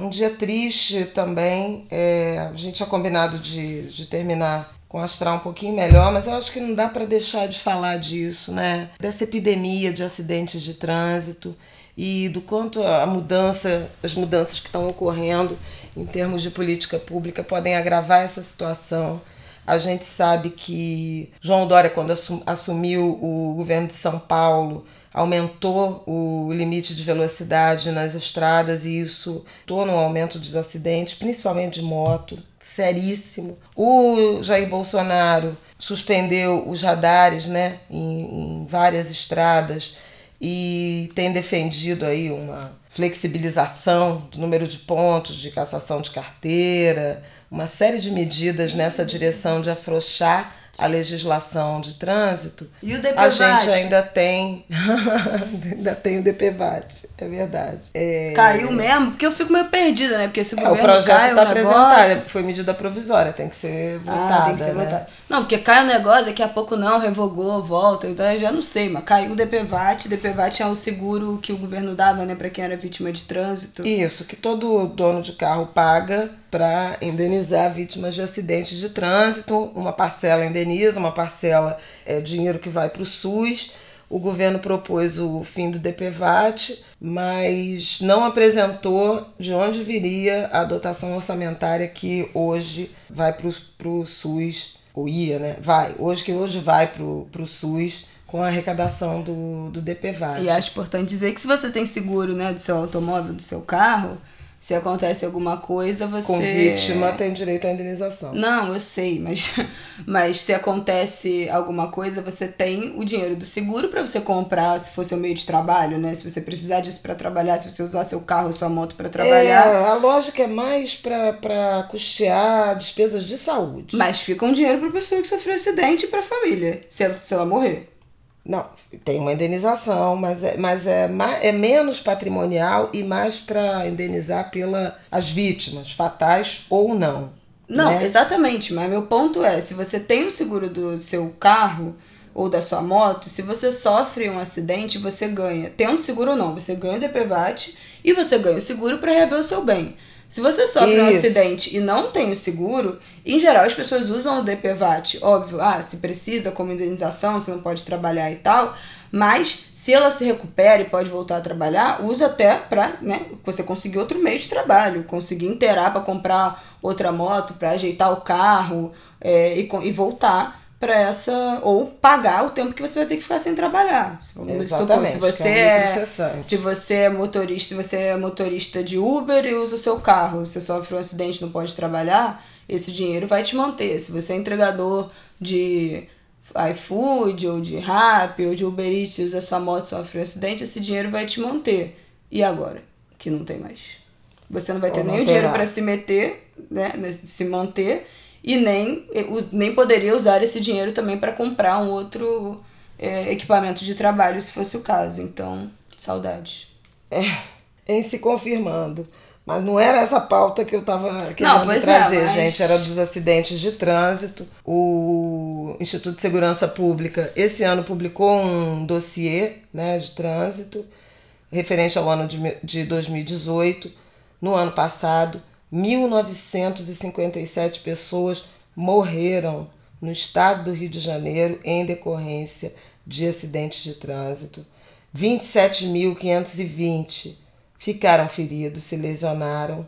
um dia triste também. É, a gente tinha combinado de, de terminar com astral um pouquinho melhor, mas eu acho que não dá para deixar de falar disso, né? Dessa epidemia de acidentes de trânsito e do quanto a mudança, as mudanças que estão ocorrendo em termos de política pública podem agravar essa situação. A gente sabe que João Dória, quando assumiu o governo de São Paulo, aumentou o limite de velocidade nas estradas e isso tornou um aumento dos acidentes, principalmente de moto, seríssimo. O Jair Bolsonaro suspendeu os radares né, em, em várias estradas e tem defendido aí uma flexibilização do número de pontos de cassação de carteira, uma série de medidas nessa direção de afrouxar a legislação de trânsito, e o DPVAT? a gente ainda tem ainda tem o DPVAT, é verdade. É... Caiu mesmo? Porque eu fico meio perdida, né? Porque esse é, governo o projeto cai está o apresentado, negócio... foi medida provisória, tem que ser votada. Ah, tem que ser né? votada. Não, porque cai o negócio, daqui a pouco não, revogou, volta, então eu já não sei, mas caiu o DPVAT, DPVAT é o seguro que o governo dava, né, para quem era vítima de trânsito. Isso, que todo dono de carro paga para indenizar vítimas de acidentes de trânsito. Uma parcela indeniza, uma parcela é dinheiro que vai para o SUS. O governo propôs o fim do DPVAT, mas não apresentou de onde viria a dotação orçamentária que hoje vai para o SUS, ou ia, né? Vai, hoje que hoje vai para o SUS com a arrecadação do, do DPVAT. E acho importante dizer que se você tem seguro né, do seu automóvel, do seu carro, se acontece alguma coisa, você. Com vítima tem direito à indenização. Não, eu sei, mas, mas se acontece alguma coisa, você tem o dinheiro do seguro para você comprar, se for seu meio de trabalho, né? Se você precisar disso para trabalhar, se você usar seu carro, sua moto para trabalhar. É, a lógica é mais para custear despesas de saúde. Mas fica um dinheiro para pessoa que sofreu acidente e para família, se ela, se ela morrer. Não, tem uma indenização, mas é, mas é, é menos patrimonial e mais para indenizar pelas as vítimas, fatais ou não. Não, né? exatamente, mas meu ponto é, se você tem o seguro do seu carro ou da sua moto, se você sofre um acidente, você ganha. Tendo seguro ou não, você ganha o DPVAT e você ganha o seguro para rever o seu bem. Se você sofre Isso. um acidente e não tem o seguro, em geral as pessoas usam o DPVAT. Óbvio, ah, se precisa como indenização, se não pode trabalhar e tal. Mas se ela se recupera e pode voltar a trabalhar, usa até para né, você conseguir outro meio de trabalho, conseguir inteirar para comprar outra moto, para ajeitar o carro é, e, e voltar para essa ou pagar o tempo que você vai ter que ficar sem trabalhar. Exatamente, se você é, é se você é motorista, se você é motorista de Uber e usa o seu carro, você sofre um acidente, não pode trabalhar, esse dinheiro vai te manter. Se você é entregador de iFood ou de Rappi ou de Uber Eats e usa sua moto, sofre um acidente, esse dinheiro vai te manter. E agora, que não tem mais. Você não vai ter nem o dinheiro para se meter, né, se manter e nem, nem poderia usar esse dinheiro também para comprar um outro é, equipamento de trabalho, se fosse o caso. Então, saudades. É, em se confirmando. Mas não era essa pauta que eu estava querendo não, é, trazer, é, mas... gente. Era dos acidentes de trânsito. O o Instituto de Segurança Pública, esse ano publicou um dossiê né, de trânsito referente ao ano de, de 2018. No ano passado, 1.957 pessoas morreram no estado do Rio de Janeiro em decorrência de acidentes de trânsito. 27.520 ficaram feridos, se lesionaram.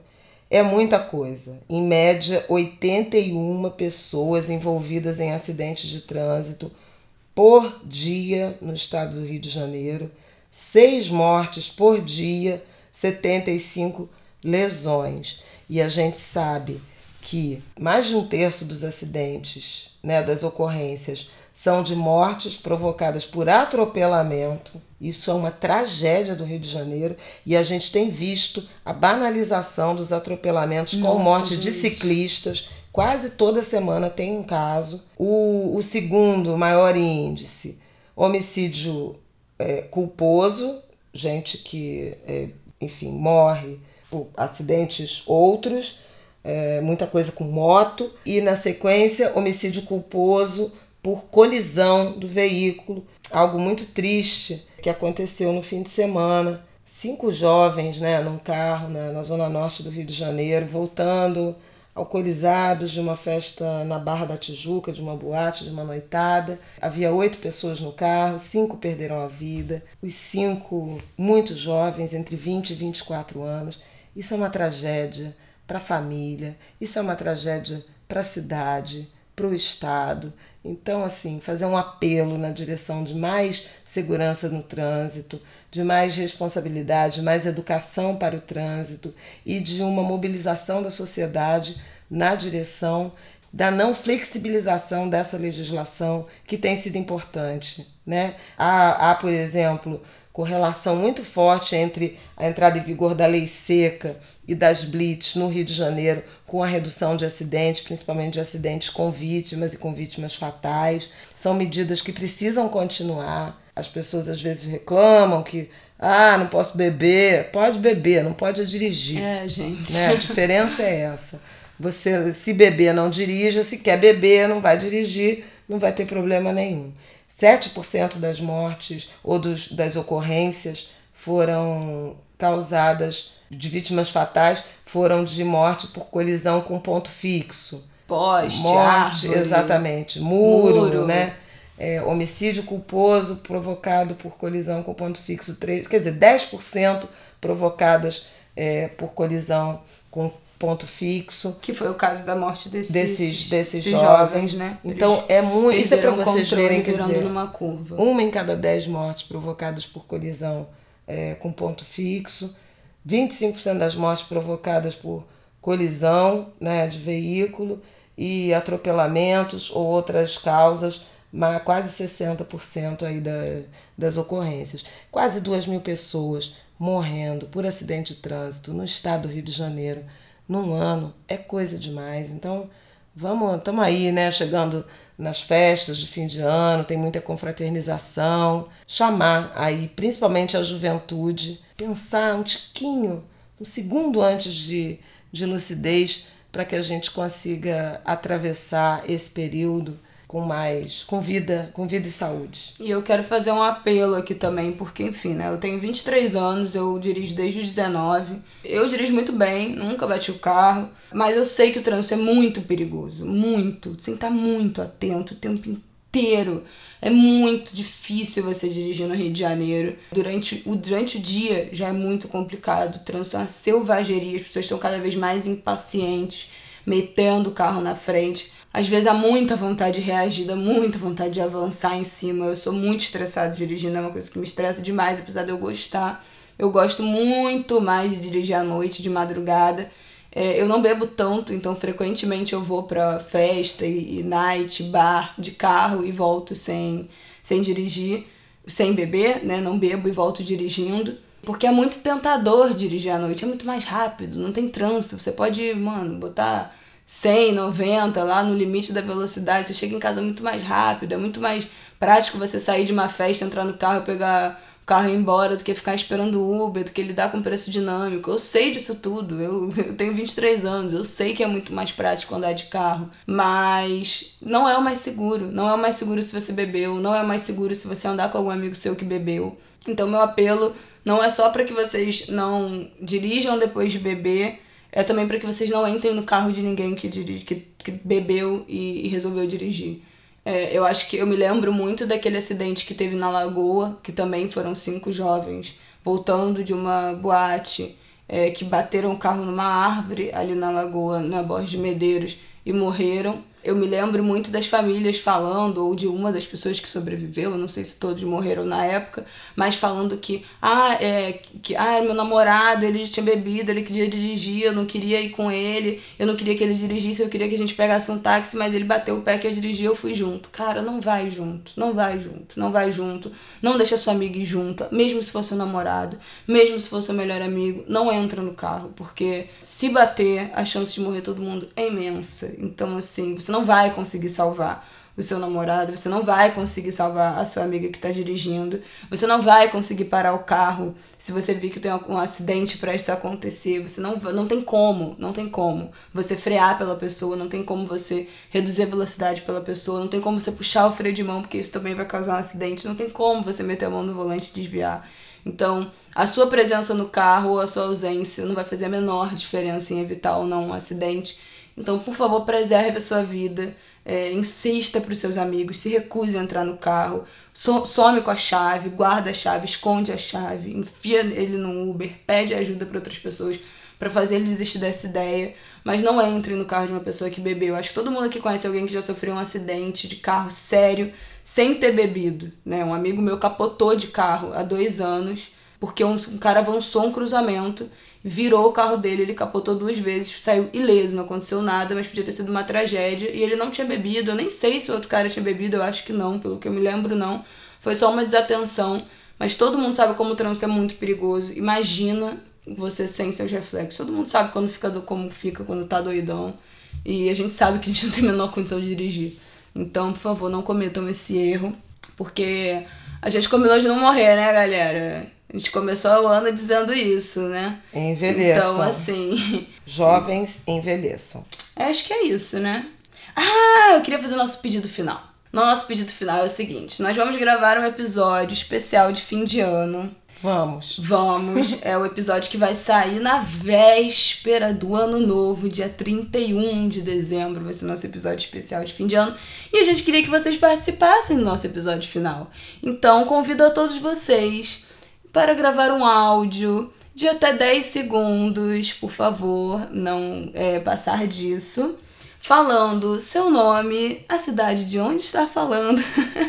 É muita coisa. Em média, 81 pessoas envolvidas em acidentes de trânsito por dia no estado do Rio de Janeiro. Seis mortes por dia, 75 lesões. E a gente sabe que mais de um terço dos acidentes, né, das ocorrências, são de mortes provocadas por atropelamento. Isso é uma tragédia do Rio de Janeiro e a gente tem visto a banalização dos atropelamentos Nossa, com morte gente. de ciclistas. Quase toda semana tem um caso. O, o segundo maior índice, homicídio é, culposo, gente que, é, enfim, morre acidentes outros, é, muita coisa com moto. E na sequência, homicídio culposo por colisão do veículo, algo muito triste que aconteceu no fim de semana. Cinco jovens, né, num carro na, na zona norte do Rio de Janeiro, voltando alcoolizados de uma festa na Barra da Tijuca, de uma boate, de uma noitada. Havia oito pessoas no carro, cinco perderam a vida, os cinco muito jovens, entre 20 e 24 anos. Isso é uma tragédia para a família, isso é uma tragédia para a cidade, para o Estado. Então, assim, fazer um apelo na direção de mais segurança no trânsito, de mais responsabilidade, mais educação para o trânsito e de uma mobilização da sociedade na direção da não flexibilização dessa legislação que tem sido importante. Né? Há, há, por exemplo, correlação muito forte entre a entrada em vigor da lei seca e das blitz no Rio de Janeiro com a redução de acidentes, principalmente de acidentes com vítimas e com vítimas fatais. São medidas que precisam continuar. As pessoas às vezes reclamam que ah, não posso beber. Pode beber, não pode dirigir. É, gente. Né? A diferença é essa. Você, se beber, não dirija. Se quer beber, não vai dirigir. Não vai ter problema nenhum. 7% das mortes ou dos, das ocorrências foram causadas de vítimas fatais foram de morte por colisão com ponto fixo. Poste, morte, árvore, exatamente. Muro, muro. né? É, homicídio culposo provocado por colisão com ponto fixo, 3, quer dizer, 10% provocadas é, por colisão com ponto fixo. Que foi o caso da morte desses, desses, desses jovens. jovens. né? Então é muito. Isso é para vocês verem que dizer, numa curva. Uma em cada dez mortes provocadas por colisão é, com ponto fixo, 25% das mortes provocadas por colisão né, de veículo e atropelamentos ou outras causas, mas quase 60% aí da, das ocorrências. Quase 2 mil pessoas morrendo por acidente de trânsito no estado do Rio de Janeiro num ano é coisa demais. Então, vamos, estamos aí, né, chegando nas festas de fim de ano, tem muita confraternização, chamar aí, principalmente a juventude, pensar um tiquinho, um segundo antes de, de lucidez, para que a gente consiga atravessar esse período com mais, com vida, com vida e saúde. E eu quero fazer um apelo aqui também, porque enfim, né, eu tenho 23 anos, eu dirijo desde os 19. Eu dirijo muito bem, nunca bati o carro, mas eu sei que o trânsito é muito perigoso, muito. Tem que estar muito atento o tempo inteiro. É muito difícil você dirigir no Rio de Janeiro. Durante o, durante o dia já é muito complicado. O trânsito é uma selvageria, as pessoas estão cada vez mais impacientes, metendo o carro na frente. Às vezes há muita vontade de reagir, dá muita vontade de avançar em cima. Eu sou muito estressado dirigindo, é uma coisa que me estressa demais, apesar de eu gostar. Eu gosto muito mais de dirigir à noite, de madrugada. É, eu não bebo tanto, então frequentemente eu vou pra festa e, e night, bar, de carro e volto sem, sem dirigir, sem beber, né? Não bebo e volto dirigindo. Porque é muito tentador dirigir à noite, é muito mais rápido, não tem trânsito. Você pode, mano, botar 100, 90, lá no limite da velocidade, você chega em casa muito mais rápido, é muito mais prático você sair de uma festa, entrar no carro, pegar o carro ir embora do que ficar esperando o Uber, do que lidar com preço dinâmico. Eu sei disso tudo. Eu, eu tenho 23 anos, eu sei que é muito mais prático andar de carro. Mas não é o mais seguro. Não é o mais seguro se você bebeu, não é o mais seguro se você andar com algum amigo seu que bebeu. Então, meu apelo não é só para que vocês não dirijam depois de beber, é também para que vocês não entrem no carro de ninguém que, dirige, que, que bebeu e, e resolveu dirigir. É, eu acho que eu me lembro muito daquele acidente que teve na Lagoa, que também foram cinco jovens voltando de uma boate é, que bateram o carro numa árvore ali na Lagoa, na Borges de Medeiros, e morreram. Eu me lembro muito das famílias falando, ou de uma das pessoas que sobreviveu, não sei se todos morreram na época, mas falando que, ah, é, que ah, meu namorado, ele tinha bebido, ele queria dirigir, eu não queria ir com ele, eu não queria que ele dirigisse, eu queria que a gente pegasse um táxi, mas ele bateu o pé que eu dirigi, eu fui junto. Cara, não vai junto, não vai junto, não vai junto, não deixa sua amiga ir junta, mesmo se for seu namorado, mesmo se for seu melhor amigo, não entra no carro, porque se bater, a chance de morrer todo mundo é imensa. Então, assim, você não vai conseguir salvar o seu namorado, você não vai conseguir salvar a sua amiga que está dirigindo, você não vai conseguir parar o carro se você vir que tem um acidente para isso acontecer, você não, não tem como, não tem como você frear pela pessoa, não tem como você reduzir a velocidade pela pessoa, não tem como você puxar o freio de mão porque isso também vai causar um acidente, não tem como você meter a mão no volante e desviar. Então, a sua presença no carro ou a sua ausência não vai fazer a menor diferença em evitar ou não um acidente então, por favor, preserve a sua vida. É, insista para os seus amigos, se recuse a entrar no carro, so, some com a chave, guarda a chave, esconde a chave, enfia ele no Uber, pede ajuda para outras pessoas para fazer ele desistir dessa ideia, mas não entre no carro de uma pessoa que bebeu. Acho que todo mundo aqui conhece alguém que já sofreu um acidente de carro sério sem ter bebido, né? Um amigo meu capotou de carro há dois anos porque um, um cara avançou um cruzamento virou o carro dele, ele capotou duas vezes, saiu ileso, não aconteceu nada, mas podia ter sido uma tragédia. E ele não tinha bebido, eu nem sei se o outro cara tinha bebido, eu acho que não, pelo que eu me lembro, não. Foi só uma desatenção. Mas todo mundo sabe como o trânsito é muito perigoso. Imagina você sem seus reflexos. Todo mundo sabe quando fica do, como fica quando tá doidão. E a gente sabe que a gente não tem a menor condição de dirigir. Então, por favor, não cometam esse erro. Porque a gente combinou de não morrer, né, galera? A gente começou o ano dizendo isso, né? Envelheçam. Então, assim. Jovens envelheçam. Acho que é isso, né? Ah, eu queria fazer o nosso pedido final. Nosso pedido final é o seguinte: nós vamos gravar um episódio especial de fim de ano. Vamos. Vamos. É o episódio que vai sair na véspera do ano novo, dia 31 de dezembro. Vai ser o nosso episódio especial de fim de ano. E a gente queria que vocês participassem do nosso episódio final. Então, convido a todos vocês para gravar um áudio de até 10 segundos, por favor, não é, passar disso, falando seu nome, a cidade de onde está falando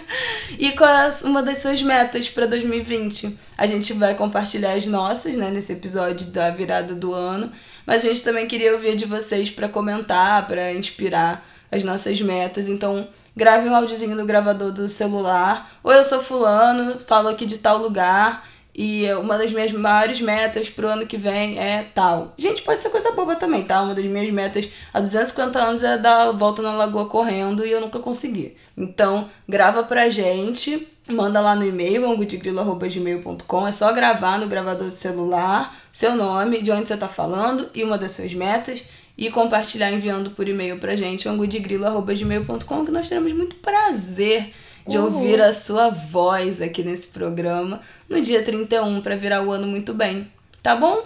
e qual é uma das suas metas para 2020. A gente vai compartilhar as nossas, né, nesse episódio da virada do ano, mas a gente também queria ouvir de vocês para comentar, para inspirar as nossas metas. Então, grave um áudiozinho no gravador do celular. Ou eu sou fulano, falo aqui de tal lugar e uma das minhas maiores metas pro ano que vem é tal. Gente, pode ser coisa boba também, tá? Uma das minhas metas há 250 anos é dar a volta na lagoa correndo e eu nunca consegui. Então, grava pra gente, manda lá no e-mail, angudegrilo.gmail.com. É só gravar no gravador do celular, seu nome, de onde você tá falando e uma das suas metas. E compartilhar enviando por e-mail pra gente, angudegrilo.gmail.com, que nós teremos muito prazer de ouvir a sua voz aqui nesse programa no dia 31 para virar o ano muito bem. Tá bom?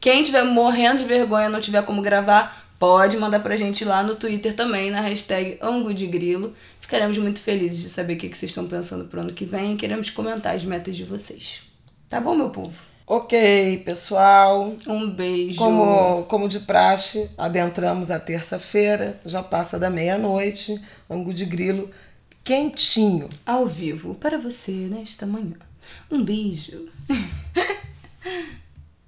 Quem tiver morrendo de vergonha não tiver como gravar, pode mandar pra gente lá no Twitter também, na hashtag AnguDeGrilo. Ficaremos muito felizes de saber o que vocês estão pensando pro ano que vem e queremos comentar as metas de vocês. Tá bom, meu povo? Ok, pessoal. Um beijo. Como, como de praxe, adentramos a terça-feira, já passa da meia-noite. Angu de grilo quentinho. Ao vivo para você nesta manhã. Um beijo.